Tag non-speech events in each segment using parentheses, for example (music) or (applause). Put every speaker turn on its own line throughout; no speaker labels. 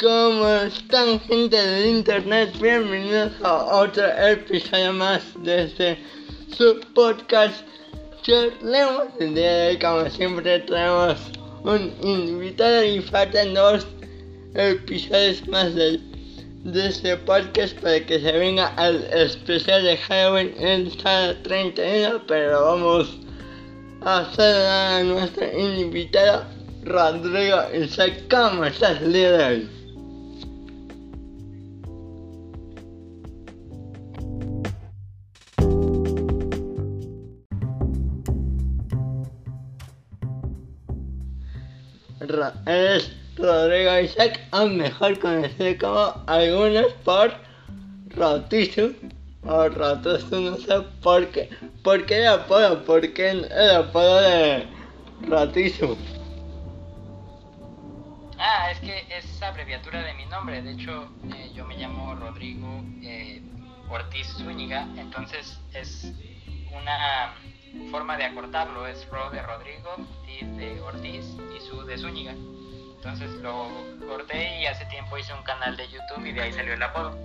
¿Cómo están gente del internet? Bienvenidos a otro episodio más de este su podcast Charlemos. El día de hoy como siempre traemos un invitado y faltan dos episodios más de, este podcast para que se venga al especial de Halloween el sábado 31 pero vamos a hacer a nuestro invitado Rodrigo Isaac. ¿Cómo estás el día de hoy? Es Rodrigo Isaac, o mejor conocido como algunos por Rotisu o Rotisu, no sé por qué, por qué el apodo, por qué el apodo de Rotisu.
Ah, es que es abreviatura de mi nombre, de hecho eh, yo me llamo Rodrigo eh, Ortiz Zúñiga, entonces es una forma de acortarlo, es Ro de Rodrigo, T de Ortiz y Su de Zúñiga. Entonces lo corté y hace tiempo hice un canal de YouTube y de ahí salió el apodo.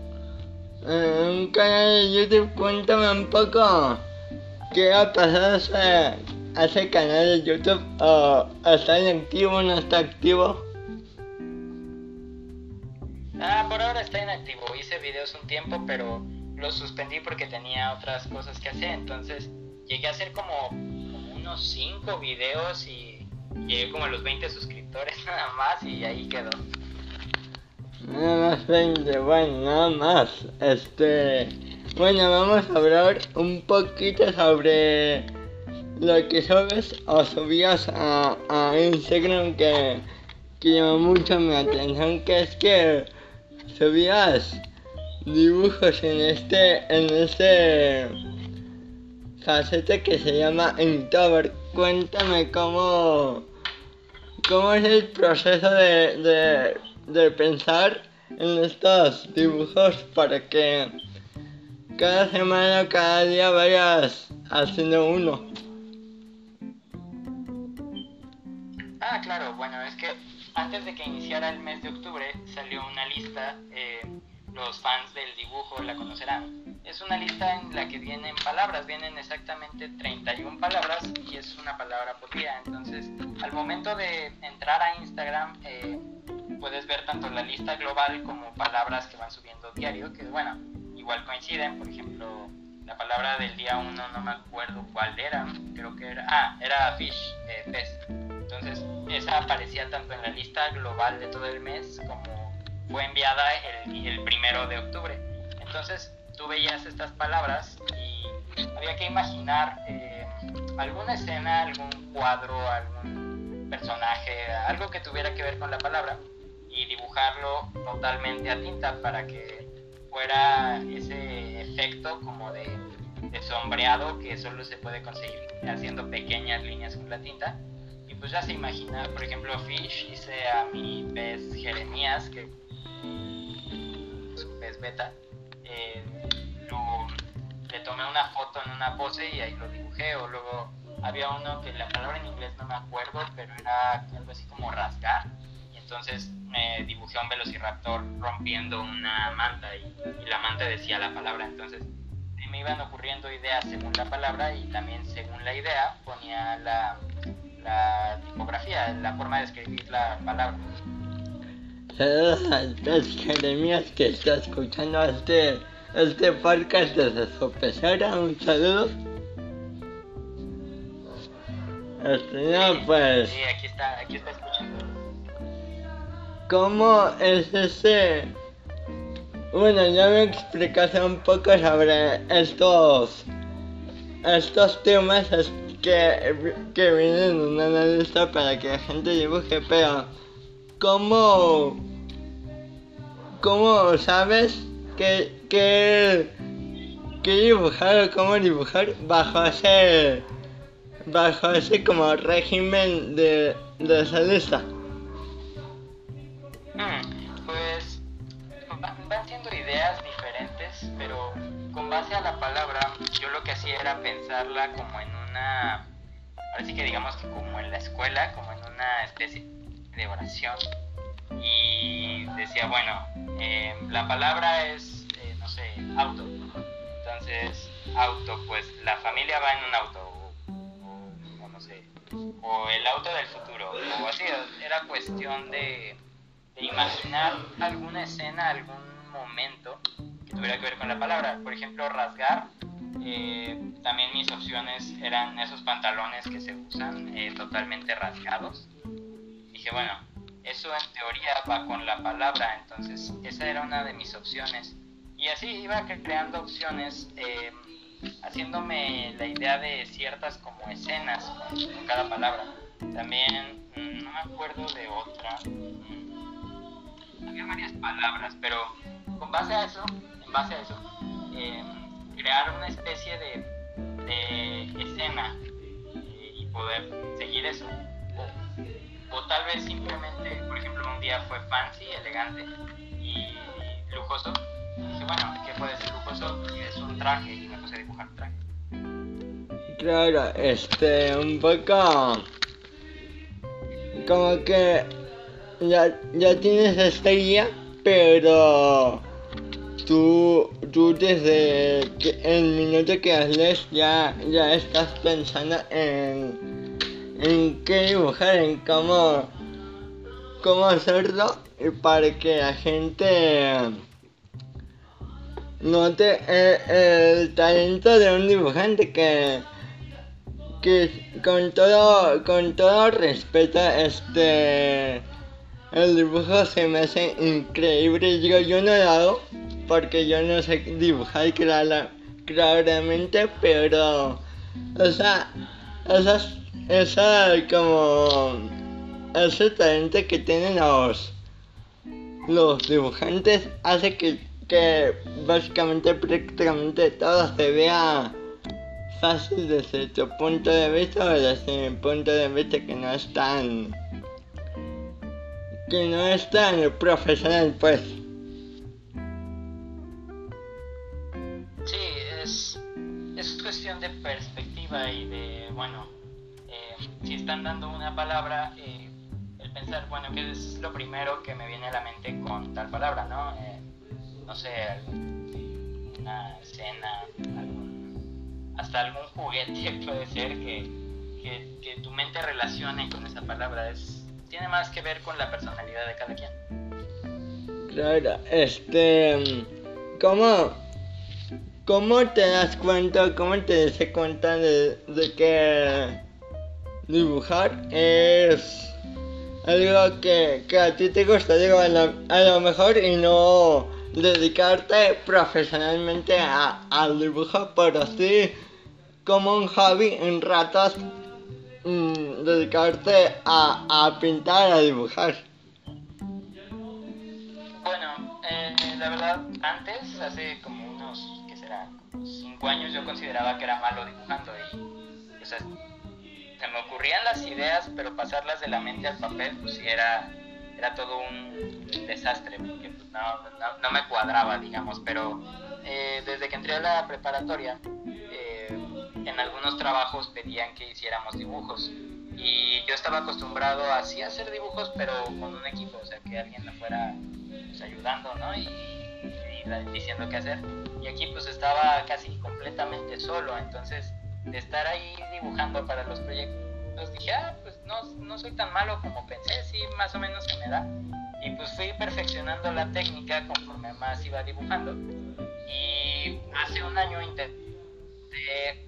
Un canal de YouTube, cuéntame un poco qué ha pasado a ese canal de YouTube o está inactivo o no está activo.
Ah, por ahora está inactivo. Hice videos un tiempo, pero los suspendí porque tenía otras cosas que hacer. Entonces llegué a hacer como, unos 5 videos y llegué como a los 20 suscriptores (laughs) nada más y ahí quedó.
Nada más 20, bueno, nada más. Este. Bueno, vamos a hablar un poquito sobre lo que subes o subías a, a Instagram que, que llamó mucho mi atención, que es que subías dibujos en este, en este faceta que se llama Inktober. Cuéntame cómo, cómo es el proceso de, de, de pensar en estos dibujos para que cada semana cada día vayas haciendo uno.
Ah, claro, bueno, es que antes de que iniciara el mes de octubre salió una lista, eh, los fans del dibujo la conocerán. Es una lista en la que vienen palabras, vienen exactamente 31 palabras y es una palabra por día. Entonces, al momento de entrar a Instagram, eh, puedes ver tanto la lista global como palabras que van subiendo diario, que bueno, igual coinciden. Por ejemplo, la palabra del día 1 no me acuerdo cuál era, creo que era, ah, era fish, eh. Entonces, esa aparecía tanto en la lista global de todo el mes como fue enviada el, el primero de octubre. Entonces, tú veías estas palabras y había que imaginar eh, alguna escena, algún cuadro, algún personaje, algo que tuviera que ver con la palabra y dibujarlo totalmente a tinta para que fuera ese efecto como de, de sombreado que solo se puede conseguir haciendo pequeñas líneas con la tinta pues ya se imagina, por ejemplo, Fish hice a mi pez Jeremías, que es un pez beta, eh, le tomé una foto en una pose y ahí lo dibujé, o luego había uno que la palabra en inglés no me acuerdo, pero era algo así como rasgar, y entonces me dibujé a un velociraptor rompiendo una manta y, la manta decía la palabra, entonces me iban ocurriendo ideas según la palabra y también según la idea ponía la tipografía, la forma de escribir la palabra.
Saludos al pez Jeremías que está escuchando este, este podcast desde su pecera, un saludo. Este, no, pues.
Sí, aquí está, aquí está escuchando.
¿Cómo es ese? Bueno, ya me explicaste un poco sobre estos, estos temas, que, que vienen en una lista para que la gente dibuje, pero ¿cómo, cómo sabes que, que, dibujar o cómo dibujar bajo ese, bajo ese como régimen de, de esa lista?
Mm, pues van siendo ideas diferentes, pero con base a la palabra, yo lo que hacía era pensarla como en una, ahora sí que digamos que como en la escuela, como en una especie de oración. y decía, bueno, eh, la palabra es, eh, no sé, auto. Entonces, auto, pues la familia va en un auto, o, no sé, o el auto del futuro, o así, era cuestión de, de imaginar alguna escena, algún momento que tuviera que ver con la palabra. Por ejemplo, rasgar eh, también mis opciones eran esos pantalones que se usan eh, totalmente rasgados. Dije, bueno, eso en teoría va con la palabra, entonces esa era una de mis opciones. Y así iba creando opciones, eh, haciéndome la idea de ciertas como escenas con, cada palabra. También mm, no me acuerdo de otra. Mm, había varias palabras, pero con base a eso, en base a eso, crear una especie de, escena eh, y poder seguir eso. O, tal vez simplemente, por ejemplo, un día fue fancy, elegante y lujoso. Dije, bueno, ¿qué puede ser lujoso? Es un traje y me puse a dibujar un traje.
Claro, este, un poco como que ya, ya tienes esta guía, pero tú, tú desde el minuto que haces ya, ya estás pensando en, en qué dibujar, en cómo, cómo hacerlo y para que la gente note el, talento de un dibujante que, que con todo, con todo respeto este el dibujo se me hace increíble. Yo, yo no lo hago porque yo no sé dibujar claramente, pero, o sea, esas, esa como, ese talento que tienen los, los dibujantes hace que, que básicamente prácticamente todo se vea fácil desde tu punto de vista o desde mi punto de vista que no es tan que no es tan profesional pues.
De perspectiva y de, bueno, están dando una palabra, eh, el pensar, bueno, ¿qué es lo primero que me viene a la mente con tal palabra, no? Eh, no sé, una escena, hasta algún juguete (laughs) puede ser que, que, tu mente relacione con esa palabra. Es, tiene más que ver con la personalidad de cada quien.
Claro, este, ¿cómo? ¿Cómo te das cuenta, cómo te das cuenta de, que dibujar es algo que, a ti te gusta, digo, a lo, mejor y no dedicarte profesionalmente al dibujo, pero sí como un hobby en ratos mm, dedicarte a, a pintar, a dibujar.
Bueno, eh, la verdad, antes, hace como cinco años yo consideraba que era malo dibujando y se me ocurrían las ideas, pero pasarlas de la mente al papel, pues sí era, era todo un desastre, porque pues, no, no, me cuadraba, digamos, pero eh, desde que entré a la preparatoria, eh, en algunos trabajos pedían que hiciéramos dibujos y yo estaba acostumbrado a hacer dibujos, pero con un equipo, o sea, que alguien me fuera pues, ayudando, ¿no? Y, diciendo qué hacer. Y aquí pues estaba casi completamente solo, entonces de estar ahí dibujando para los proyectos, dije, ah, pues no, no soy tan malo como pensé, sí, más o menos se me da. Y pues fui perfeccionando la técnica conforme más iba dibujando. Y hace un año intenté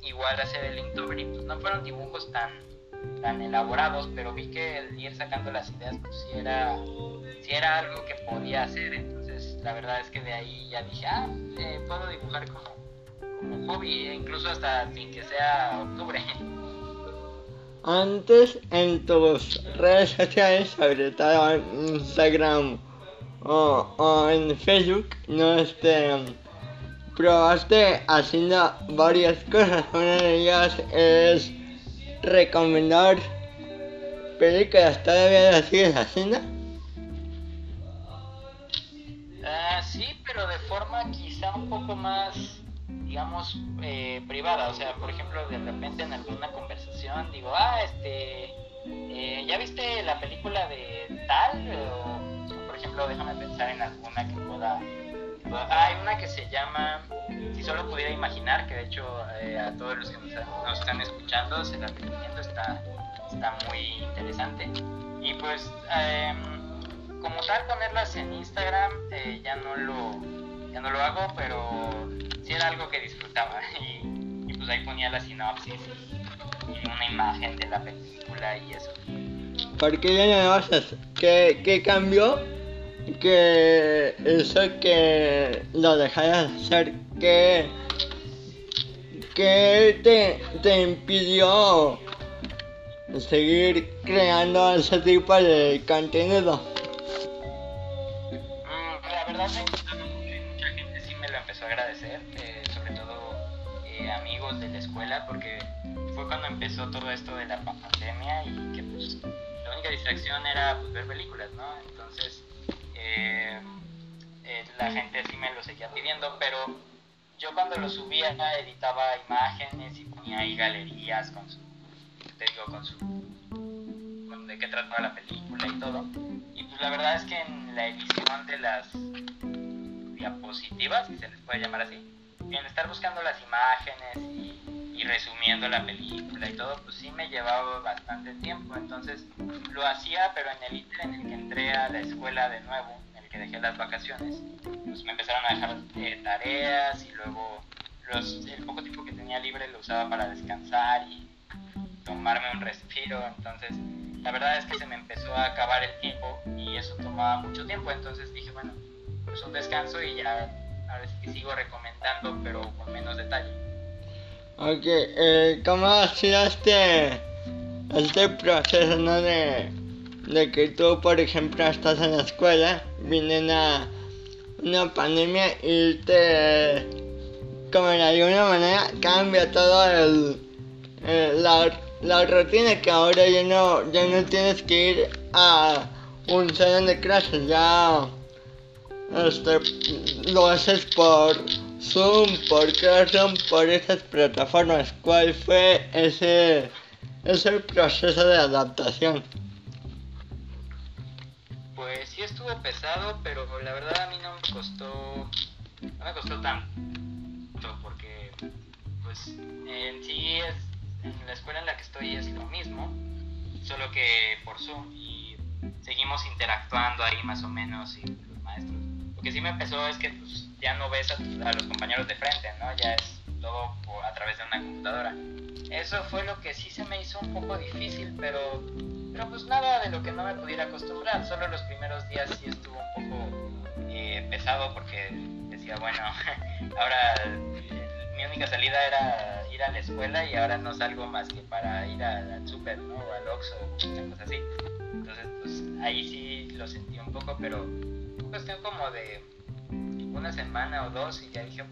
igual hacer el Inktober y pues no fueron dibujos tan, tan elaborados, pero vi que el ir sacando las ideas pues sí era, sí era algo que podía hacer. Entonces, la verdad es que de ahí ya dije, ah, eh, puedo dibujar como, como hobby, incluso hasta sin que sea octubre. (laughs)
Antes en tus redes sociales, sobre todo en Instagram o, en Facebook, no este, probaste haciendo varias cosas. Una de ellas es recomendar películas. ¿Todavía las sigues haciendo?
de forma quizá un poco más, digamos, eh, privada. O sea, por ejemplo, de repente en alguna conversación digo, ah, este, eh, ¿ya viste la película de tal? O, ejemplo, déjame pensar en alguna que pueda... hay una que se llama Si solo pudiera imaginar, que de hecho eh, a todos los que nos, están escuchando se la recomiendo, está, está muy interesante. Y pues, em, como tal, ponerlas en Instagram eh, ya, no lo, ya no lo hago, pero sí era algo que disfrutaba. (laughs) Y, pues ahí ponía la sinopsis y, una imagen de la película y eso.
¿Por qué ya no lo haces? ¿Qué, ¿Qué cambió? Que eso que lo dejaras hacer, que, que te, te impidió seguir creando ese tipo de contenido.
Mm, la verdad que agradecer, eh, sobre todo eh, amigos de la escuela, porque fue cuando empezó todo esto de la pandemia y que pues la única distracción era pues, ver películas, ¿no? Entonces eh, la gente sí me lo seguía pidiendo, pero yo cuando lo subía editaba imágenes y ponía ahí galerías con su te digo, con su. de qué trataba la película y todo. Y pues la verdad es que en la edición de las diapositivas, si se les puede llamar así, en estar buscando las imágenes y, y resumiendo la película y todo, pues sí me llevaba bastante tiempo. Entonces lo hacía, pero en el inter en el que entré a la escuela de nuevo, en el que dejé las vacaciones, pues me empezaron a dejar eh, tareas y luego los, el poco tiempo que tenía libre lo usaba para descansar y tomarme un respiro, entonces la verdad es que se me empezó a acabar el tiempo y eso tomaba mucho tiempo, entonces dije, bueno, pues un descanso y ya a ver si sigo recomendando, pero con menos detalle.
Ok, eh, ¿cómo ha sido este, este proceso, no? De, de que tú, por ejemplo, estás en la escuela, viene una, una pandemia y te, como de alguna manera, cambia todo el, el la la rutina que ahora ya no, ya no tienes que ir a un salón de clases, ya este, lo haces por Zoom, por Classroom, por esas plataformas. ¿Cuál fue ese, ese proceso de adaptación?
Pues sí estuvo pesado, pero la verdad a mí no me costó, no me costó tanto, porque pues en sí es en la escuela en la que estoy es lo mismo, solo que por Zoom y seguimos interactuando ahí más o menos y los maestros. Que sí me empezó es que pues, ya no ves a, los compañeros de frente, ¿no? Ya es todo a través de una computadora. Eso fue lo que sí se me hizo un poco difícil, pero, pero pues nada de lo que no me pudiera acostumbrar. Solo los primeros días sí estuvo un poco eh, pesado porque decía, bueno, (laughs) ahora mi única salida era ir a la escuela y ahora no salgo más que para ir al super, ¿no? O al Oxxo cosas así. Entonces, pues ahí sí lo sentí un poco, pero cuestión como de una semana o dos y ya dije,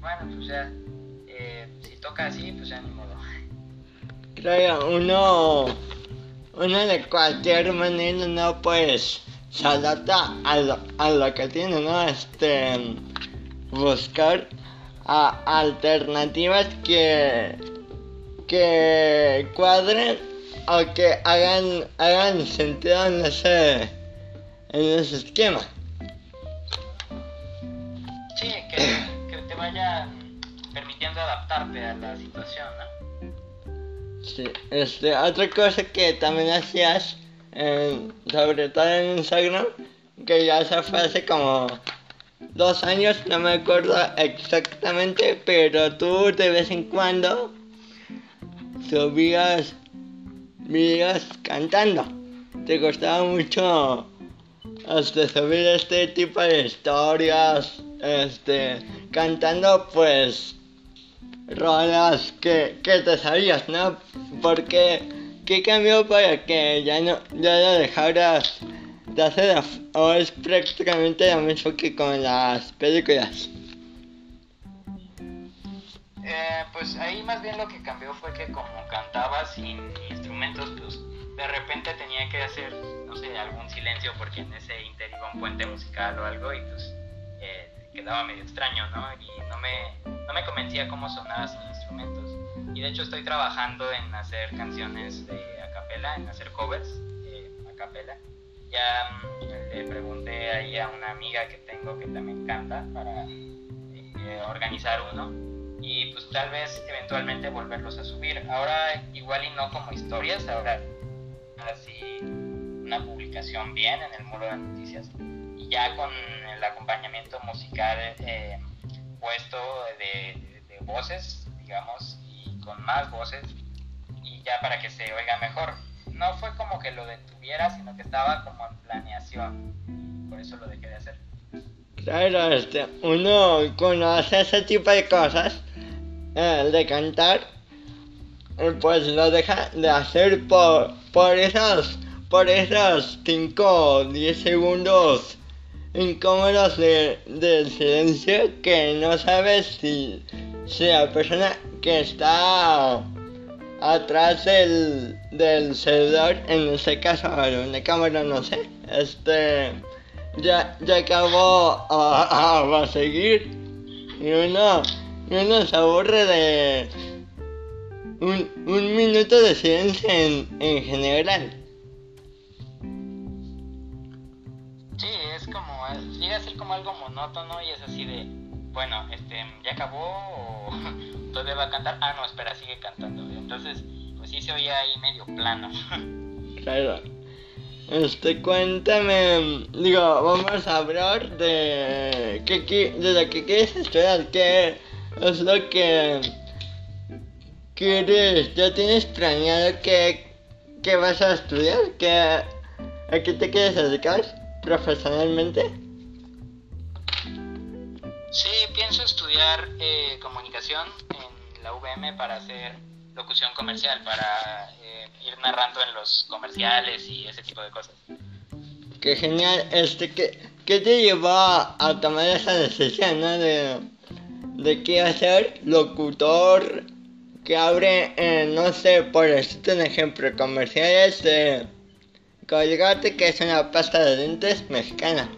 bueno, pues ya, eh, si toca así, pues ya ni modo.
Claro, uno, uno de cualquier manera no pues se adapta a lo, a lo que tiene, ¿no? Este, buscar alternativas que, que cuadren o que hagan, hagan sentido en ese, en ese esquema.
Sí, que, que te vaya permitiendo adaptarte a la situación, ¿no?
Sí, este, otra cosa que también hacías, sobre todo en Instagram, que ya se fue hace como dos años, no me acuerdo exactamente, pero tú de vez en cuando subías videos cantando. Te costaba mucho este, subir este tipo de historias, este, cantando pues rolas que, que te sabías, ¿no? Porque, ¿qué cambió para que ya no, ya lo dejaras de hacer o es prácticamente lo mismo que con las películas.
Eh, pues ahí más bien lo que cambió fue que como cantaba sin instrumentos, pues de repente tenía que hacer, no sé, algún silencio porque en ese inter iba un puente musical o algo y pues eh, quedaba medio extraño, ¿no? Y no me, no me convencía cómo sonaba sin instrumentos. Y de hecho estoy trabajando en hacer canciones de a capela, en hacer covers eh, a capela Ya mm, le pregunté ahí a una amiga que tengo que también canta para eh, organizar uno y pues tal vez eventualmente volverlos a subir. Ahora igual y no como historias, ahora así una publicación bien en el muro de noticias y ya con el acompañamiento musical eh, puesto de, de, voces, digamos, y con más voces y ya para que se oiga mejor. No fue como que lo detuviera, sino que estaba como en planeación. Por eso lo dejé de hacer.
Claro, este, uno conoce ese tipo de cosas, eh, de cantar, pues lo deja de hacer por, por esos, por esos 5 o 10 segundos incómodos de, del silencio que no sabes si, si la persona que está atrás del, del celular, en este caso, una cámara, no sé, este, ya, ya acabó a, a, seguir. Y uno, y uno se aburre de un, un minuto de silencio en, en general.
Algo monótono y es así de, bueno, este, ya acabó o (laughs) todavía va a cantar, ah, no, espera, sigue cantando. Entonces, pues sí se oía ahí medio plano. (laughs)
claro. Este, cuéntame, digo, vamos a hablar de, qué, de lo que quieres estudiar, qué es lo que quieres, ya tienes planeado qué, qué vas a estudiar, qué, a qué te quieres dedicar profesionalmente.
Sí, pienso estudiar eh, comunicación en la UVM para hacer locución comercial, para eh, ir narrando en los comerciales y ese tipo de cosas.
Qué genial, este, ¿qué, qué te llevó a, tomar esa decisión, no? De, de qué hacer locutor que abre, eh, no sé, por decirte un ejemplo, comerciales de Colgate, que es una pasta de dientes mexicana.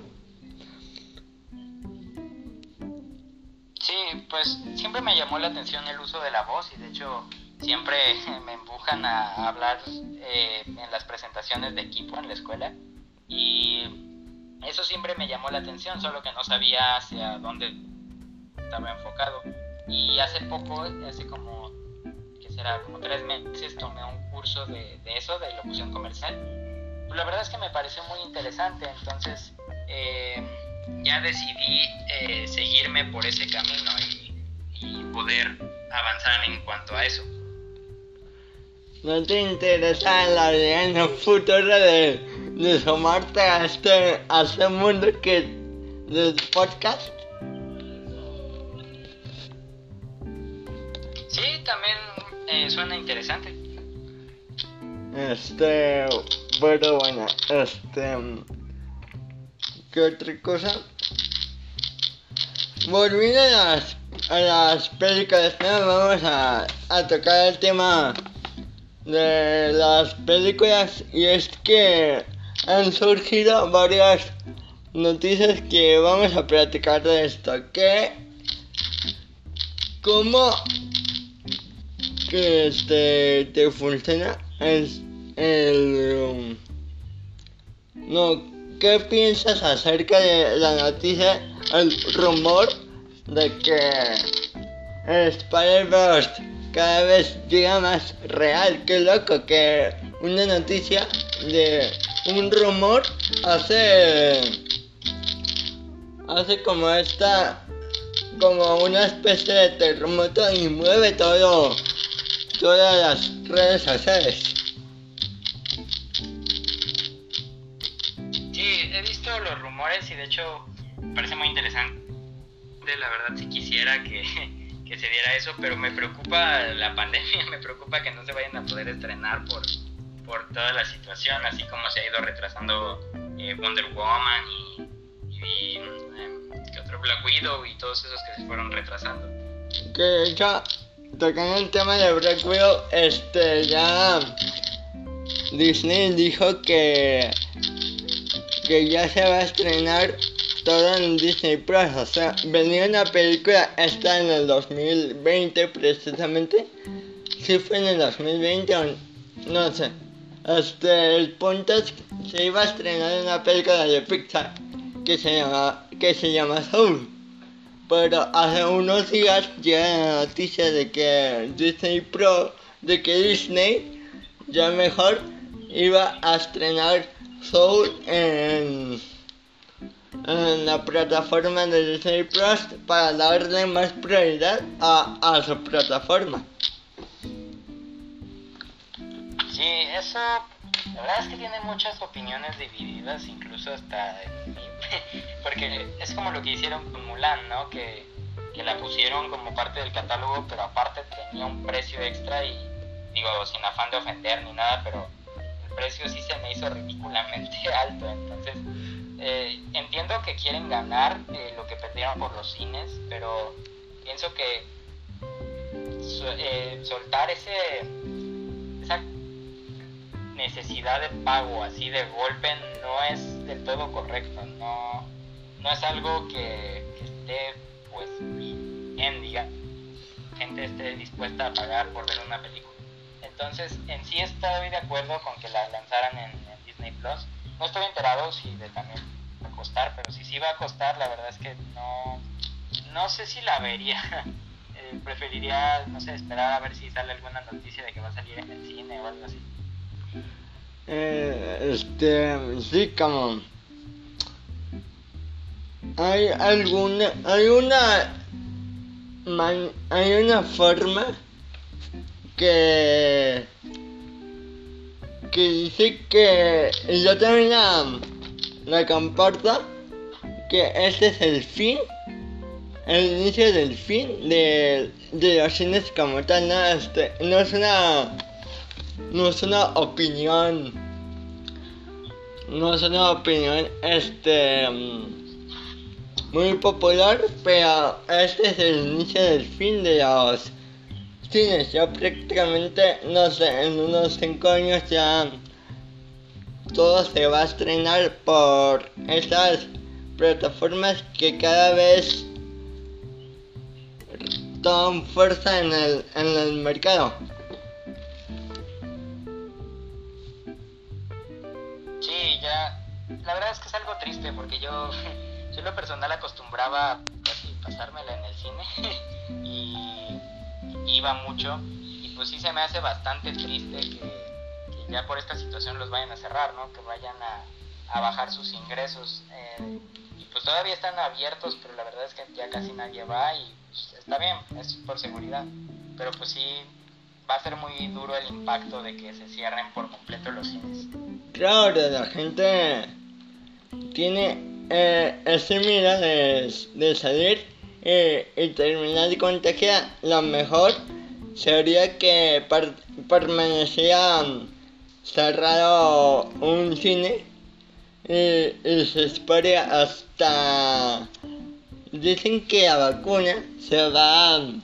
Pues siempre me llamó la atención el uso de la voz y de hecho siempre (laughs) me empujan a hablar eh, en las presentaciones de equipo en la escuela y eso siempre me llamó la atención, solo que no sabía hacia dónde estaba enfocado. Y hace poco, hace como, que será? Como tres meses tomé un curso de, de eso, de locución comercial. La verdad es que me pareció muy interesante, entonces eh, ya decidí eh, seguirme por ese camino y, poder avanzar en cuanto a eso.
¿No te interesa la idea en el futuro de, de sumarte a este, a este mundo que del podcast?
Sí, también eh, suena interesante.
Este, pero bueno, este, ¿qué otra cosa? Volviendo a las, a las películas, vamos a, tocar el tema de las películas y es que han surgido varias noticias que vamos a platicar de esto. Que, ¿cómo que este te funciona es el no qué piensas acerca de la noticia el rumor de que Spider-Verse cada vez llega más real qué loco que una noticia de un rumor hace hace como esta como una especie de terremoto y mueve todo todas las redes sociales.
Sí, he visto los rumores y de hecho parece muy interesante. La verdad, si quisiera que, (laughs) se diera eso, pero me preocupa la pandemia, (laughs) me preocupa que no se vayan a poder estrenar por, por toda la situación, así como se ha ido retrasando eh, Wonder Woman y, y eh, otro Black Widow y todos esos que se fueron retrasando.
Que ya tocando el tema de Black Widow, este, ya Disney dijo que que ya se va a estrenar todo en Disney Plus, o sea, venía una película esta en el 2020 precisamente, si fue en el 2020 o no sé, Este, el punto se iba a estrenar una película de Pixar que se llama, que se llama Soul. Pero hace unos días llega la noticia de que Disney Pro, de que Disney ya mejor iba a estrenar Soul en, en la plataforma de Disney Plus para darle más prioridad a, a su plataforma.
Sí, eso, la verdad es que tiene muchas opiniones divididas, incluso hasta en (laughs) porque es como lo que hicieron con Mulan, ¿no? Que, que la pusieron como parte del catálogo, pero aparte tenía un precio extra y digo, sin afán de ofender ni nada, pero precio sí se me hizo ridículamente (laughs) alto, entonces eh, entiendo que quieren ganar eh, lo que perdieron por los cines, pero pienso que eh, soltar ese esa necesidad de pago así de golpe no es del todo correcto, no, no es algo que, que esté pues bien, diga, gente esté dispuesta a pagar por ver una película. Entonces, en sí estoy de acuerdo con que la lanzaran en, Disney Plus. No estoy enterado si de también va costar, pero si sí va a costar, la verdad es que no, no sé si la vería. (laughs) Eh, preferiría, no sé, esperar a ver si sale alguna noticia de que va a salir en el cine o algo así.
Eh, este, sí, como hay alguna, hay una, hay una forma que, que dice que yo también la, la comparto, que este es el fin, el inicio del fin de, de los cines como tal, no, este, no es una no es una opinión no es una opinión este muy popular pero este es el inicio del fin de los cines ya prácticamente no sé en unos 5 años ya todo se va a estrenar por esas plataformas que cada vez toman fuerza en el, en el mercado
Sí, ya. La verdad es que es algo triste porque yo, (laughs) yo en lo personal acostumbraba casi pasármela en el cine (laughs) y iba mucho y pues sí se me hace bastante triste que, ya por esta situación los vayan a cerrar, ¿no? Que vayan a, bajar sus ingresos. eh, y pues todavía están abiertos, pero la verdad es que ya casi nadie va y pues, está bien, es por seguridad. Pero pues sí va a ser muy duro el impacto de que se cierren por completo los cines.
Claro, la gente tiene eh, ese miedo de salir eh, y terminar contagiada. Lo mejor sería que per- permanecía mm, cerrado un cine y, se espere hasta... Dicen que la vacuna se va mm,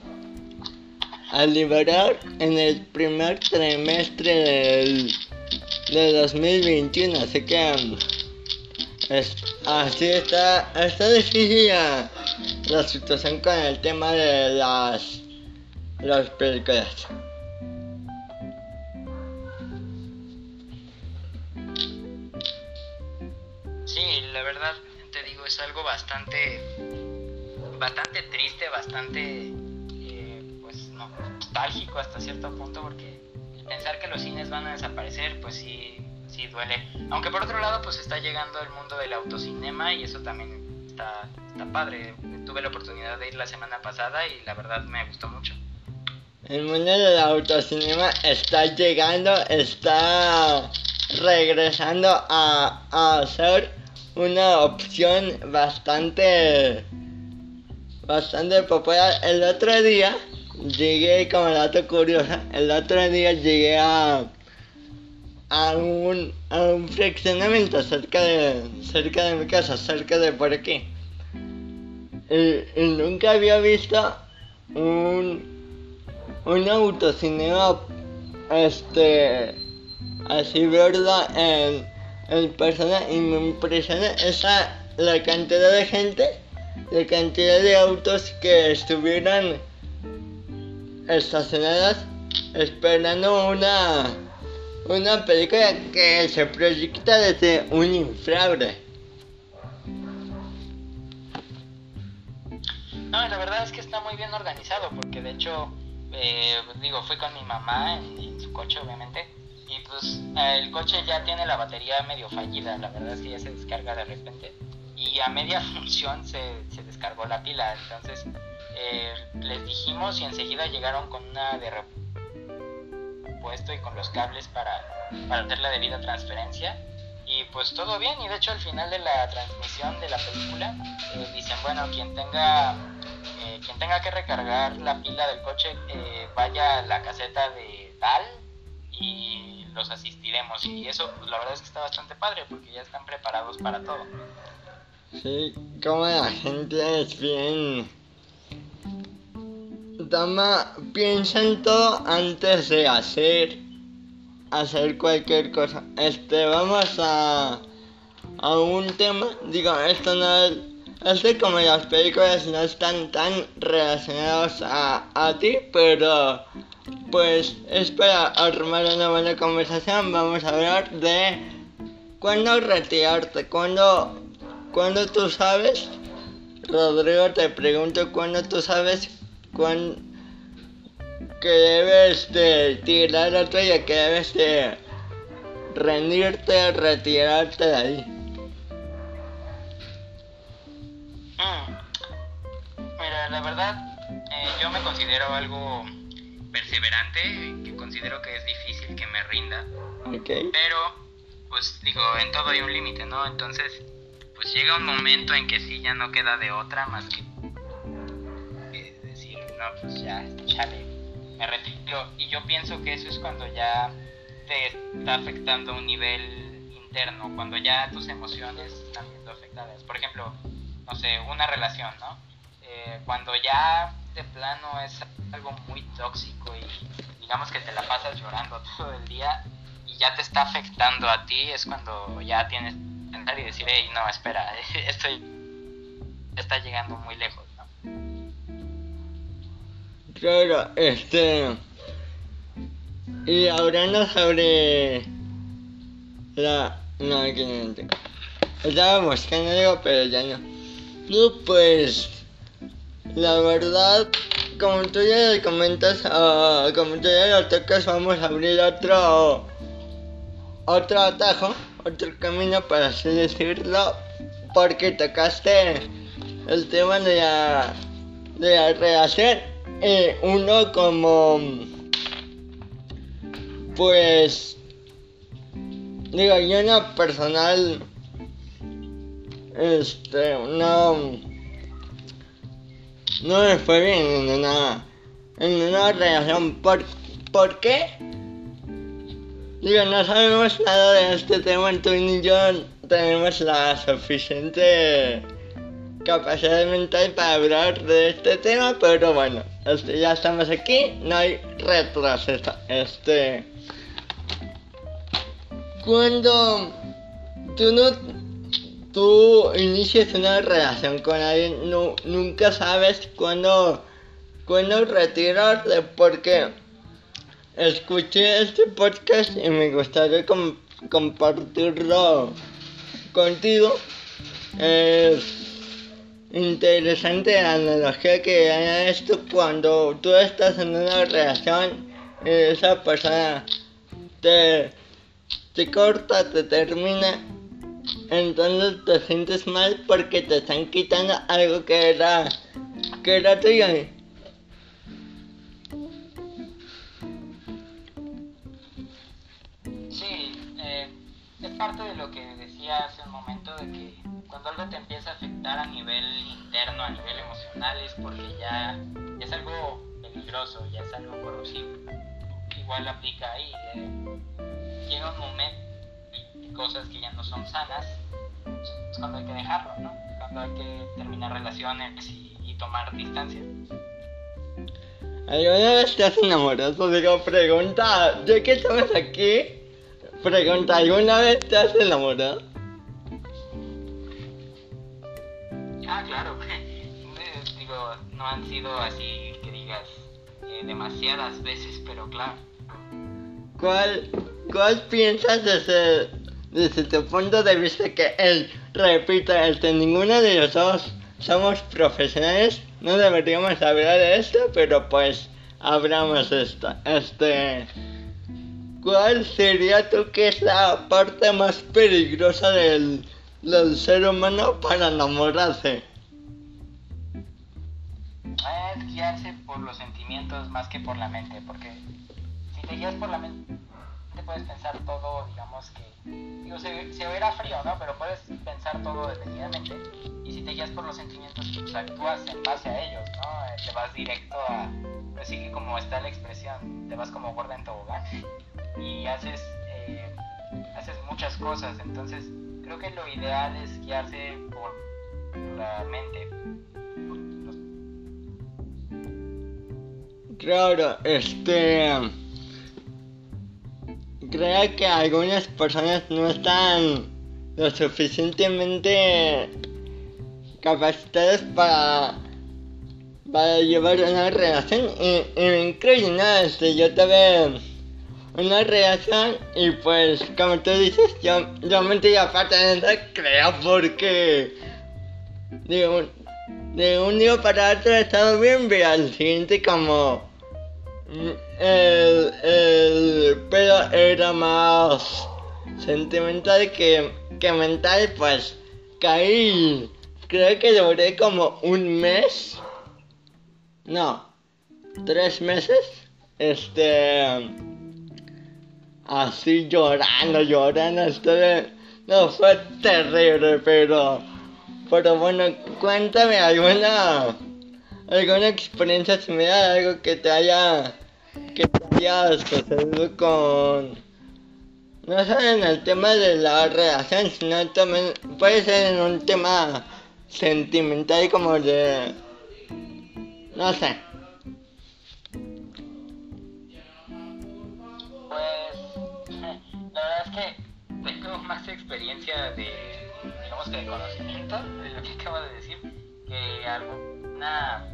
a liberar en el primer trimestre del de 2021, así que um, es- así está, está difícil la, situación con el tema de las, las películas.
Sí, la verdad, te digo, es algo bastante, bastante triste, bastante, eh, pues, no, nostálgico hasta cierto punto, porque pensar que los cines van a desaparecer, pues sí, sí duele. Aunque por otro lado, pues está llegando el mundo del autocinema y eso también está, está padre. Tuve la oportunidad de ir la semana pasada y la verdad me gustó mucho.
El mundo del autocinema está llegando, está regresando a, a ser una opción bastante bastante popular. El otro día llegué como dato curioso, el otro día llegué a a un, a un fraccionamiento cerca de cerca de mi casa, cerca de por aquí. Y, nunca había visto un un autocinema este así verdad en, en persona y me impresiona esa la cantidad de gente la cantidad de autos que estuvieran estacionadas esperando una una película que se proyecta desde un infraude.
No, la verdad es que está muy bien organizado porque de hecho, eh, digo, fui con mi mamá en, su coche obviamente y pues el coche ya tiene la batería medio fallida, la verdad es que ya se descarga de repente y a media (laughs) función se, se descargó la pila, entonces eh, les dijimos y enseguida llegaron con una de repuesto y con los cables para, para hacer la debida transferencia y pues todo bien y de hecho al final de la transmisión de la película eh, dicen bueno quien tenga eh, quien tenga que recargar la pila del coche vaya a la caseta de tal y los asistiremos y eso pues la verdad es que está bastante padre porque ya están preparados para todo
Sí, como la gente es bien. Toma, piensa en todo antes de hacer. Hacer cualquier cosa. Este, vamos a. A un tema. Digo, esto no es. Este, como las películas no están tan relacionados a, a ti, pero. Pues es para armar una buena conversación. Vamos a hablar de. Cuándo retirarte, cuándo cuando tú sabes, Rodrigo, te pregunto, cuando tú sabes cuándo que debes de tirar la toalla, que debes de rendirte, retirarte de ahí?
Mm. Mira, la verdad, eh, yo me considero algo perseverante, que considero que es difícil que me rinda.
Okay.
Pero, pues digo, en todo hay un límite, ¿no? Entonces, pues llega un momento en que sí ya no queda de otra más que, no, pues ya, chale, me retiro. Y yo pienso que eso es cuando ya te está afectando a un nivel interno, cuando ya tus emociones están siendo afectadas. Por ejemplo, no sé, una relación, ¿no? Eh, cuando ya de plano es algo muy tóxico y digamos que te la pasas llorando todo el día y ya te está afectando a ti, es cuando ya tienes y decir, hey, no, espera, (laughs) estoy está llegando muy lejos.
Claro, este... Y hablando sobre la... No, aquí no tengo. Estaba buscando algo, pero ya no. No, pues... La verdad, como tú ya comentas, uh, como tú ya lo tocas, vamos a abrir otro... Otro atajo otro camino para así decirlo, porque tocaste el tema de la, de la relación. Eh, uno como, pues, digo, yo no personal, este, no, no me fue bien en una, en una relación. ¿Por, ¿por qué? Digo, no sabemos nada de este tema, tú ni yo tenemos la suficiente capacidad mental para hablar de este tema, pero bueno, este, ya estamos aquí, no hay retroceso. Este. Cuando tú no. Tú inicias una relación con alguien, no, nunca sabes cuándo. cuándo retirarte, porque escuché este podcast y me gustaría compartirlo contigo. Es interesante analogía que hay esto cuando tú estás en una relación y esa persona te, te corta, te termina, entonces te sientes mal porque te están quitando algo que era, que era tuyo.
parte de lo que decía hace un momento de que cuando algo te empieza a afectar a nivel interno, a nivel emocional, es porque ya, es algo peligroso, ya es algo corrosivo. Igual aplica ahí. Eh, llega un momento y cosas que ya no son sanas, es cuando hay que dejarlo, ¿no? Cuando hay que terminar relaciones y, tomar distancia.
¿Alguna vez te has enamorado? Digo, pregunta, ¿de qué estamos aquí? Pregunta, ¿alguna vez te has enamorado?
Ah, claro. (laughs) Digo, no han sido así que digas eh, demasiadas veces, pero claro.
¿cuál, cuál piensas desde, desde tu punto de vista que él, repito, este, ninguno de los dos somos profesionales, no deberíamos hablar de esto, pero pues hablamos de esto. Este, ¿cuál sería tú que es la parte más peligrosa del, del ser humano para enamorarse?
Es guiarse por los sentimientos más que por la mente, porque si te guías por la mente puedes pensar todo, digamos que, digo, se, se verá frío, ¿no? Pero puedes pensar todo detenidamente y si te guías por los sentimientos, pues actúas en base a ellos, ¿no? Eh, te vas directo a, así que como está la expresión, te vas como gorda en tobogán y haces, eh, haces muchas cosas, entonces creo que lo ideal es guiarse por la mente.
Claro, este creo que algunas personas no están lo suficientemente capacitadas para, para llevar una relación y, me incluye, ¿no? Este, yo tuve una relación y pues como tú dices, yo, yo me estoy aparte de eso, creo porque de un, de un día para otro he estado bien, pero siguiente como el, el pedo era más sentimental que, que mental, pues caí. Creo que duré como un mes. No, tres meses. Este. Así llorando, llorando. Estuve, no, fue terrible, pero. Pero bueno, cuéntame alguna. alguna experiencia similar, algo que te haya que te hayas sucedido con no solo en el tema de la relación, sino también puede ser en un tema sentimental como de no sé.
Tengo más experiencia de digamos que de conocimiento de lo que (laughs) acabo de decir que alguna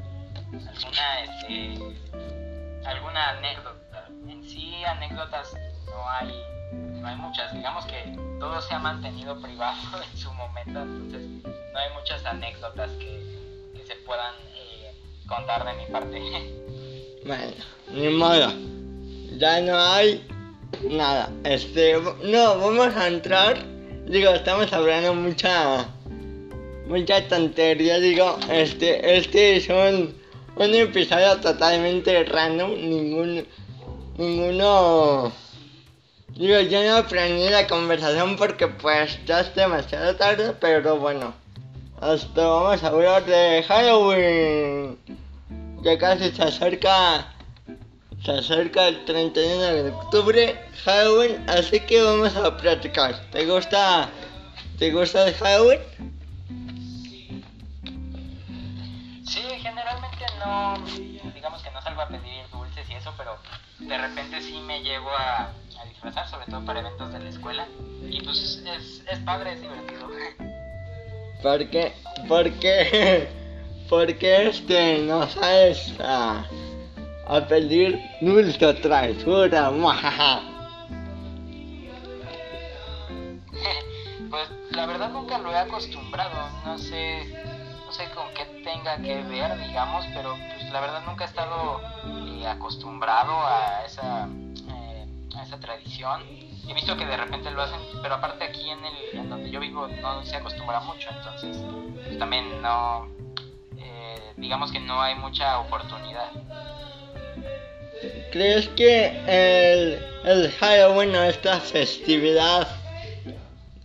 alguna este alguna anécdota. En sí, anécdotas no hay, no hay muchas. Digamos que todo se ha mantenido privado (laughs) en su momento, entonces no hay muchas anécdotas que, se puedan eh, contar de mi parte. (laughs)
Bueno, ni modo. Ya no hay nada. Este, no, vamos a entrar. Digo, estamos hablando mucha, mucha tontería. Digo, este, este es un un episodio totalmente random, ningún, ninguno... Digo, yo no aprendí la conversación porque pues ya es demasiado tarde, pero bueno. Hasta vamos a hablar de Halloween. Que casi se acerca. Se acerca el 31 de octubre, Halloween, así que vamos a platicar. ¿Te gusta? ¿Te gusta el Halloween?
digamos que no salgo a pedir dulces y eso, pero de repente sí me llevo a, disfrazar, sobre todo para eventos de la escuela. Y pues es, es padre, es divertido.
¿Por qué? ¿Por qué? (laughs) Porque este no sabes a, a pedir dulce travesura, (laughs)
Pues la verdad nunca lo he acostumbrado, no sé sé con qué tenga que ver, digamos, pero pues la verdad nunca he estado eh, acostumbrado a esa, eh, a esa tradición. He visto que de repente lo hacen, pero aparte aquí en, el, en donde yo vivo no se acostumbra mucho, entonces pues, también no, eh, digamos que no hay mucha oportunidad.
¿Crees que el, el Halloween esta festividad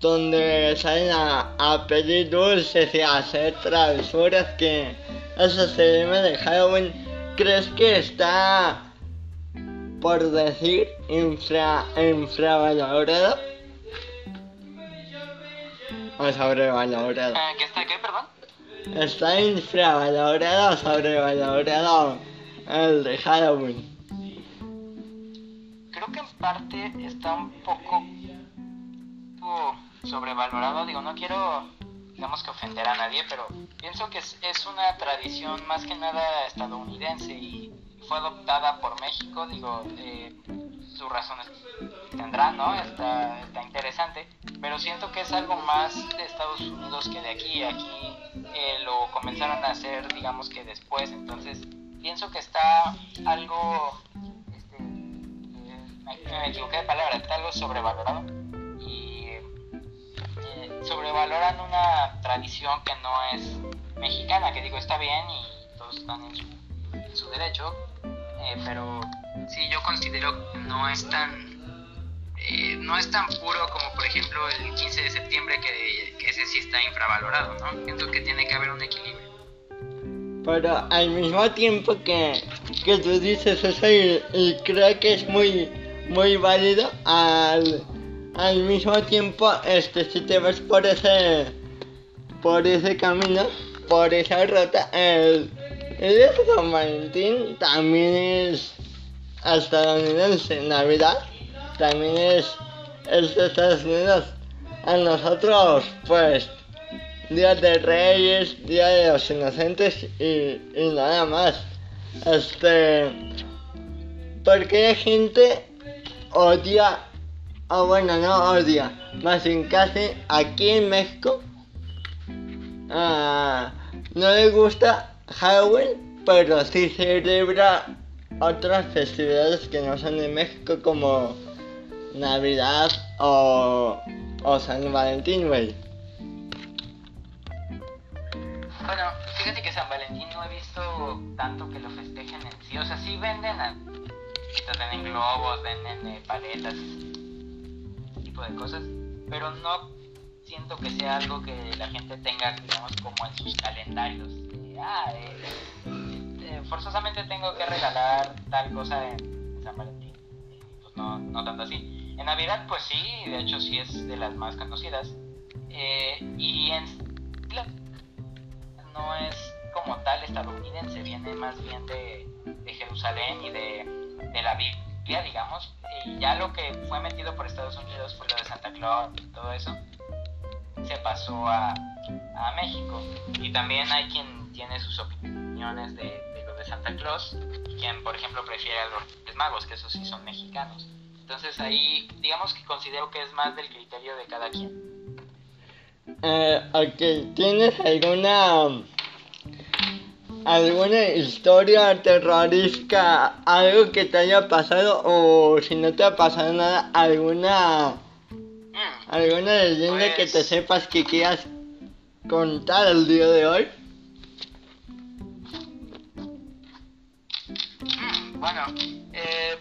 donde salen a, pedir dulces y a hacer travesuras que se llama de Halloween, ¿crees que está, por decir, infra, infravalorado? O sobrevalorado.
Eh, ¿Qué está qué, perdón?
Está infravalorado o el de Halloween.
Creo que en parte está un poco sobrevalorado. Digo, no quiero, digamos que ofender a nadie, pero pienso que es, es una tradición más que nada estadounidense y fue adoptada por México. Digo, eh, sus razones tendrá, ¿no? Está, está interesante, pero siento que es algo más de Estados Unidos que de aquí. Aquí eh, lo comenzaron a hacer, digamos que después, entonces pienso que está algo, este, eh, me, equivoqué de palabra, está algo sobrevalorado y eh, sobrevaloran una tradición que no es mexicana, que digo está bien y todos están en su, derecho, pero sí yo considero que no es tan eh, no es tan puro como por ejemplo el 15 de septiembre que, ese sí está infravalorado, ¿no? Siento que tiene que haber un equilibrio.
Pero al mismo tiempo que, que tú dices eso y, creo que es muy, muy válido, al, al mismo tiempo, este, si te vas por ese, por ese camino, por esa ruta, el, el de San Valentín también es estadounidense, Navidad también es, es de Estados Unidos. A nosotros, pues, Día de Reyes, Día de los Inocentes y, nada más. Este. Porque la gente odia, o bueno, no odia, más en casi aquí en México, ah, no le gusta Halloween, pero sí celebra otras festividades que no son de México como Navidad o, o San Valentín, güey.
Bueno, fíjate que San Valentín no he visto tanto que lo festejen en sí. O sea, sí venden, venden globos, venden eh, paletas, tipo de cosas. Pero no siento que sea algo que la gente tenga, digamos, como en sus calendarios. ah, eh, eh, forzosamente tengo que regalar tal cosa en San Valentín. Pues no, no tanto así. En Navidad, pues sí, de hecho sí es de las más conocidas. Eh, y en no es como tal estadounidense, viene más bien de, Jerusalén y de, la Biblia, digamos. Y ya lo que fue metido por Estados Unidos fue lo de Santa Claus y todo eso. Se pasó a, México. Y también hay quien tiene sus opiniones de, de lo de Santa Claus quien, por ejemplo, prefiere a los magos, que esos sí son mexicanos. Entonces ahí, digamos que considero que es más del criterio de cada quien.
Eh, ¿Tienes alguna alguna historia terrorífica, algo que te haya pasado o si no te ha pasado nada, alguna mm. alguna leyenda que te pues sepas que quieras contar el día de hoy?
Mm, bueno, eh,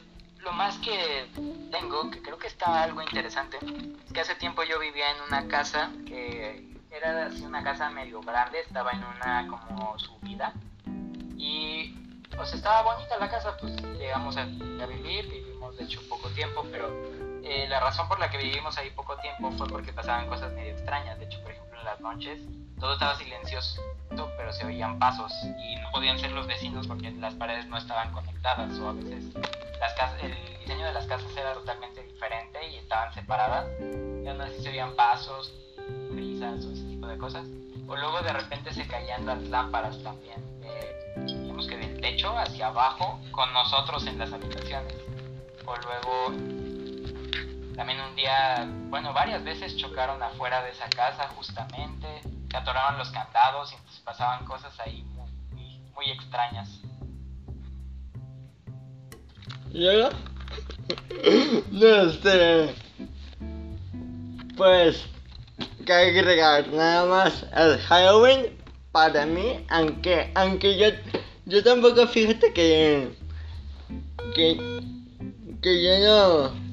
lo más que tengo, que creo que está algo interesante, es que hace tiempo yo vivía en una casa que era así una casa medio grande, estaba en una como subida. Y pues estaba bonita la casa, pues llegamos a, vivir, vivimos de hecho poco tiempo, pero eh, la razón por la que vivimos ahí poco tiempo fue porque pasaban cosas medio extrañas, de hecho por ejemplo en las noches todo estaba silencioso, pero se oían pasos y no podían ser los vecinos porque las paredes no estaban conectadas o a veces las el diseño de las casas era totalmente diferente y estaban separadas. Y aún así se oían pasos, risas o ese tipo de cosas. O luego de repente se caían las lámparas también, digamos que del techo hacia abajo con nosotros en las habitaciones. O luego también un día, bueno, varias veces chocaron afuera de esa casa justamente, se atoraron los candados y entonces pasaban cosas ahí muy, muy extrañas.
¿Llega? (coughs) este. Pues. Que agregar nada más el Halloween para mí, aunque, aunque yo, yo tampoco fíjate que, que, que yo no,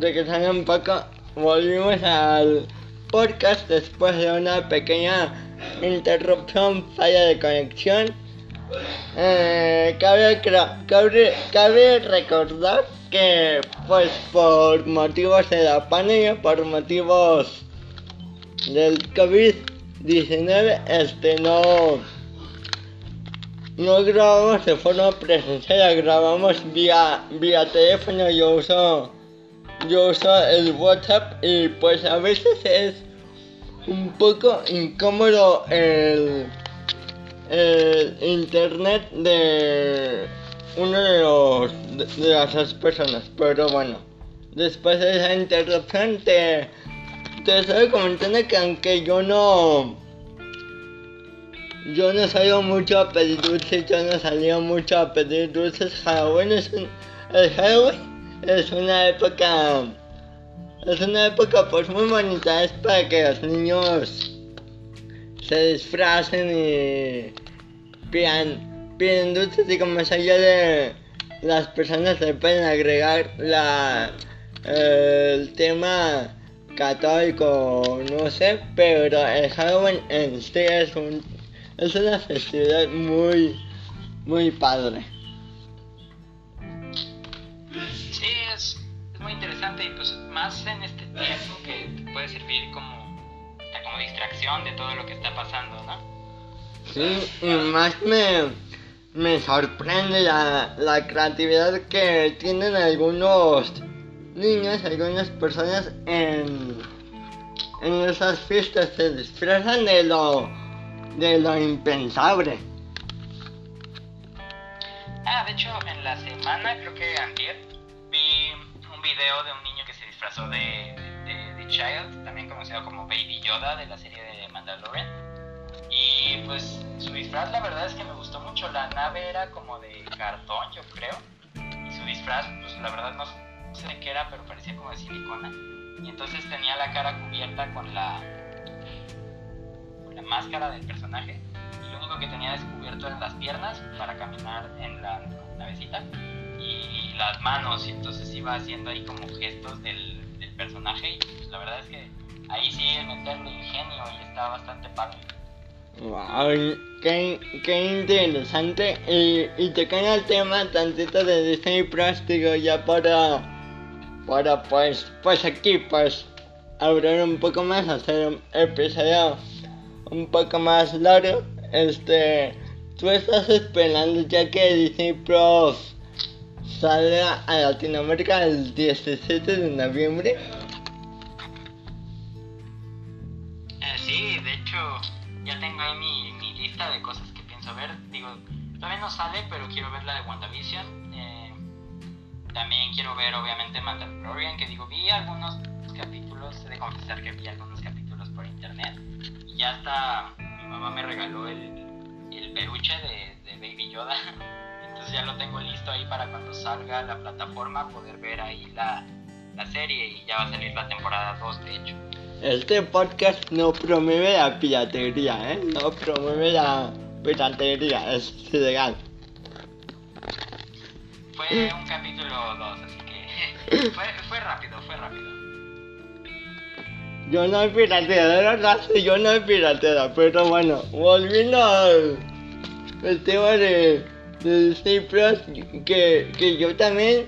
regresando un poco, volvimos al podcast después de una pequeña interrupción, falla de conexión. Eh, cabe, cabe, recordar que pues por motivos de la pandemia, por motivos del COVID-19, este no, no grabamos de forma presencial, grabamos vía, vía teléfono, yo uso, yo uso el WhatsApp y pues a veces es un poco incómodo el, internet de uno de los de, las dos personas, pero bueno, después de esa interrupción te, te estoy comentando que aunque yo no yo no salgo mucho a pedir dulces, yo no salía mucho a pedir dulces. Halloween es un, el Halloween es una época es una época pues muy bonita, es para que los niños se disfracen y pidan, piden dulces y como allá de las personas se pueden agregar la el tema católico, no sé, pero el Halloween en sí es un es una festividad muy, muy padre.
Muy interesante y pues más en este tiempo que te puede servir como, como distracción de todo lo que está pasando, ¿no?
Sí, y más me, me sorprende la, la creatividad que tienen algunos niños, algunas personas en, en esas fiestas, se disfrazan de lo de lo impensable.
Ah, de hecho, en la semana, creo que un video de un niño que se disfrazó de, de, The Child, también conocido como Baby Yoda de la serie de Mandalorian. Y pues su disfraz la verdad es que me gustó mucho. La nave era como de cartón, yo creo. Y su disfraz, pues la verdad no sé de qué era, pero parecía como de silicona. Y entonces tenía la cara cubierta con la la máscara del personaje y lo único que tenía descubierto eran las piernas para caminar en la navecita y las manos y entonces iba haciendo ahí como gestos del, personaje y pues, la verdad es que ahí sí meterle ingenio y está bastante padre.
Wow, qué, qué interesante. Y, y tocando el tema tantito de Disney Plus, digo, ya para, para pues, pues aquí, pues, abrir un poco más, hacer un episodio un poco más largo, este, tú estás esperando ya que Disney Plus salga a Latinoamérica el 17 de noviembre.
Eh, sí, de hecho ya tengo ahí mi, mi, lista de cosas que pienso ver. Digo, todavía no sale, pero quiero ver la de WandaVision. Eh, también quiero ver obviamente Mandalorian, que digo, vi algunos capítulos, he de confesar que vi algunos capítulos por internet ya hasta mi mamá me regaló el, el peluche de, Baby Yoda. (laughs) Entonces ya lo tengo listo ahí para cuando salga la plataforma poder ver ahí la, la serie y ya va a salir la temporada 2 de hecho.
Este podcast no promueve la piratería, ¿eh? No promueve la piratería, es ilegal.
Fue un capítulo 2, así que (laughs) fue, fue rápido, fue rápido.
Yo no he pirateado, la yo no he pirateado, pero bueno, volviendo al el tema de, de Disney que, que yo también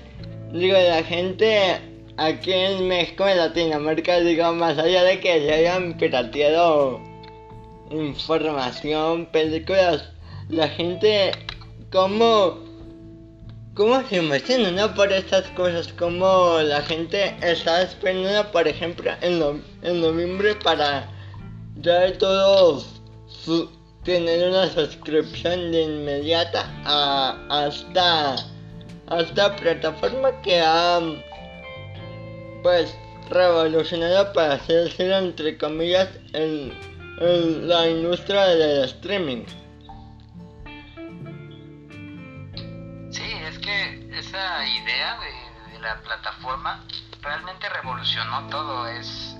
digo, la gente aquí en México, en Latinoamérica, digo, más allá de que se hayan pirateado información, películas, la gente, como ¿Cómo se emociona por estas cosas? Como la gente está esperando, por ejemplo, en, en noviembre para ya todos tener una suscripción de inmediata a, esta, esta plataforma que ha pues revolucionado para hacer entre comillas en, en la industria del streaming.
esa idea de, la plataforma realmente revolucionó todo. Es.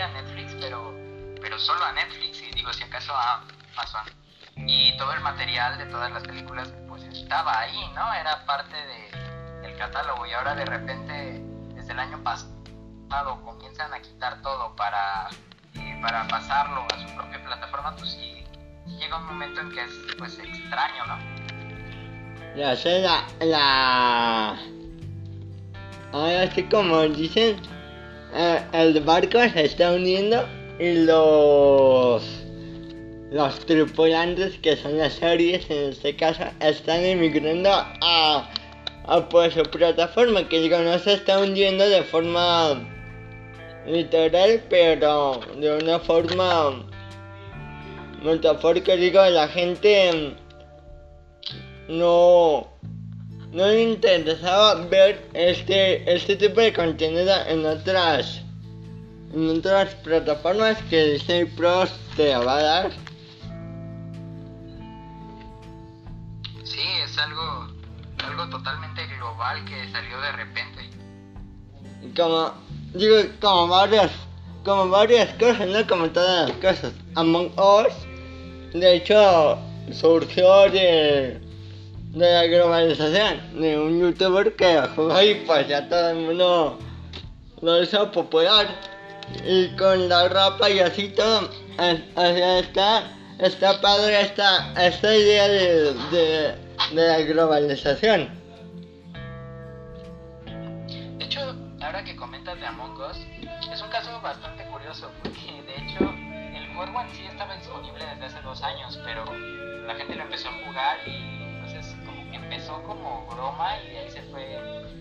A Netflix, pero, pero solo a Netflix, y digo, si acaso a Amazon. Y todo el material de todas las películas, pues estaba ahí, ¿no? Era parte de, del catálogo. Y ahora de repente, desde el año pasado, comienzan a quitar todo para, eh, para pasarlo a su propia plataforma, pues sí llega un momento en que es pues extraño, ¿no? Ya sé, la,
la... Ahora sí como dicen, el barco se está uniendo y los... los tripulantes, que son las series en este caso, están emigrando a, a pues, su plataforma, que digo, no se está hundiendo de forma literal, pero de una forma metafórica, digo, la gente no, no le interesaba ver este, este tipo de contenido en otras en otras plataformas que Disney Plus te va a dar.
Sí, es algo, algo totalmente global que salió de repente.
Como, digo, como varias, como varias cosas, no como todas las cosas. Among Us, de hecho, surgió de, de la globalización, de un youtuber que jugó y pues ya todo el mundo lo hizo popular. Y con la ropa y así todo, o sea, está, está padre esta, esta idea de, de, de la globalización.
De hecho, ahora que comentas de Among Us, es un caso bastante curioso porque de hecho el juego en sí estaba disponible desde hace dos años, pero la gente lo empezó a jugar y empezó como broma y de ahí se fue,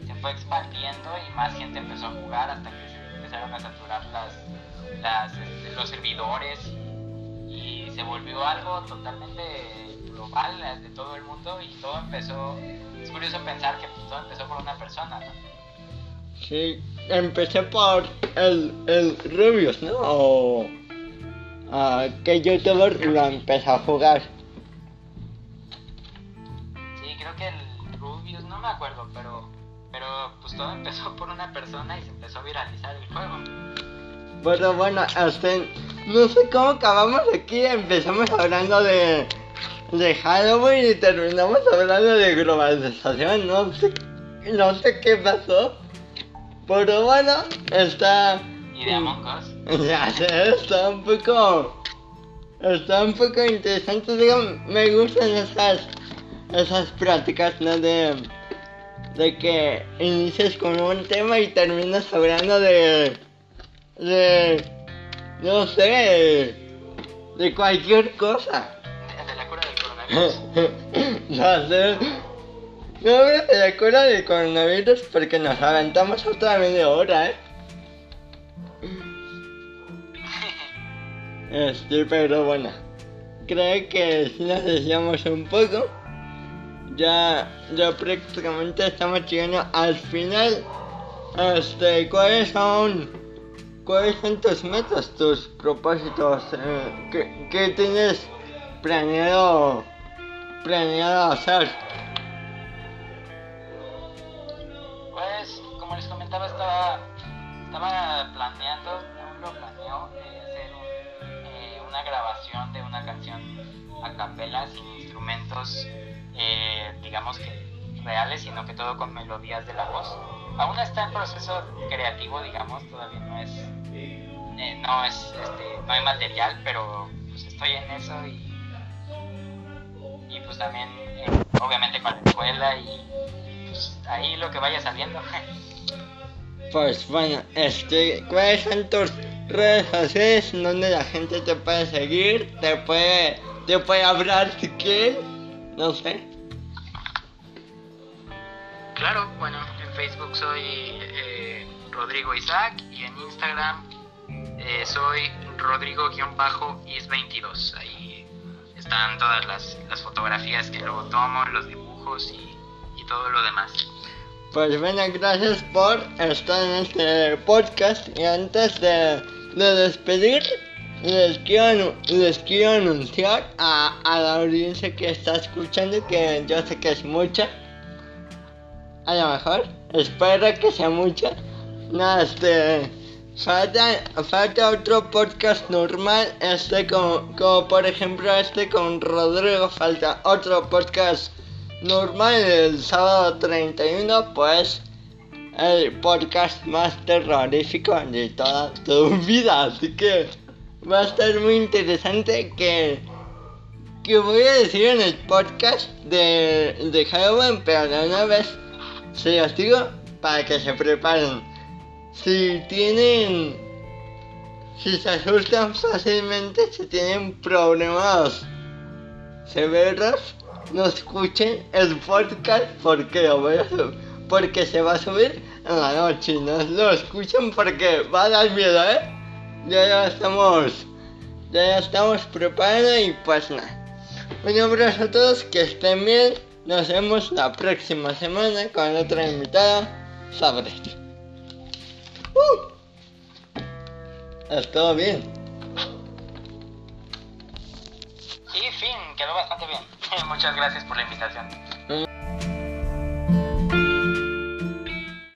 se fue expandiendo y más gente empezó a jugar hasta que se empezaron a saturar las, las, este, los servidores y se volvió algo totalmente global eh, de todo el mundo y todo empezó, es curioso pensar que todo empezó por una persona, ¿no?
Sí, empecé por el, el Rubius, ¿no? O ah, que youtuber lo empezó a jugar.
Acuerdo, pero, pero pues todo empezó por una persona y se empezó a viralizar el juego.
Pero bueno, este, no sé cómo acabamos aquí, empezamos hablando de, de Halloween y terminamos hablando de globalización, no sé, no sé qué pasó. Pero bueno, está...
Y de Among Us. (laughs)
Ya sé, está un poco... Está un poco interesante, digo, me gustan esas, esas prácticas, ¿no? De, de que inicias con un tema y terminas hablando de... de... no sé, de cualquier cosa.
De, la cura del (laughs) coronavirus.
no sé. No de la cura del coronavirus porque nos aventamos otra media hora, ¿eh? (laughs) Este, pero bueno. Creo que si nos decíamos un poco. Ya, ya prácticamente estamos llegando al final. Este, ¿cuáles son, cuáles son tus metas, tus propósitos? Eh, ¿qué, ¿Qué tienes planeado, planeado hacer?
Pues, como les comentaba, estaba, estaba planeando, aún lo planeo, eh, hacer un- una grabación de una canción a capela sin instrumentos, eh, digamos que reales, sino que todo con melodías de la voz. Aún está en proceso creativo, digamos, todavía no es, eh, no es, este, no hay material, pero pues estoy en eso y, y pues también, eh, obviamente con la escuela y pues ahí lo que vaya saliendo. (laughs)
Pues bueno, este, ¿cuáles son tus redes sociales donde la gente te puede seguir? Te puede, te puede hablar si quiere, no sé.
Claro, bueno, en Facebook soy eh, Rodrigo Isaac y en Instagram eh, soy Rodrigo-is22. Ahí están todas las, las fotografías que luego tomo, los dibujos y, y todo lo demás.
Pues bueno, gracias por estar en este podcast y antes de, de despedir les quiero, les quiero anunciar a, a la audiencia que está escuchando que yo sé que es mucha. A lo mejor espero que sea mucha. No este falta, falta otro podcast normal este como, como por ejemplo este con Rodrigo falta otro podcast normal el sábado 31 pues el podcast más terrorífico de toda tu (laughs) vida así que va a estar muy interesante que que voy a decir en el podcast de, de Halloween pero de una vez se los digo para que se preparen si tienen si se asustan fácilmente, si tienen problemas severos, no escuchen el podcast porque lo voy a sub- porque se va a subir en la noche. No lo escuchen porque va a dar miedo, ¿eh? Ya ya estamos, ya ya estamos preparando y pues nada. Un abrazo a todos, que estén bien. Nos vemos la próxima semana con otra invitada, Sabret. ¡Uh! Estuvo bien.
Y fin, quedó bastante bien. (laughs) Muchas gracias por la invitación.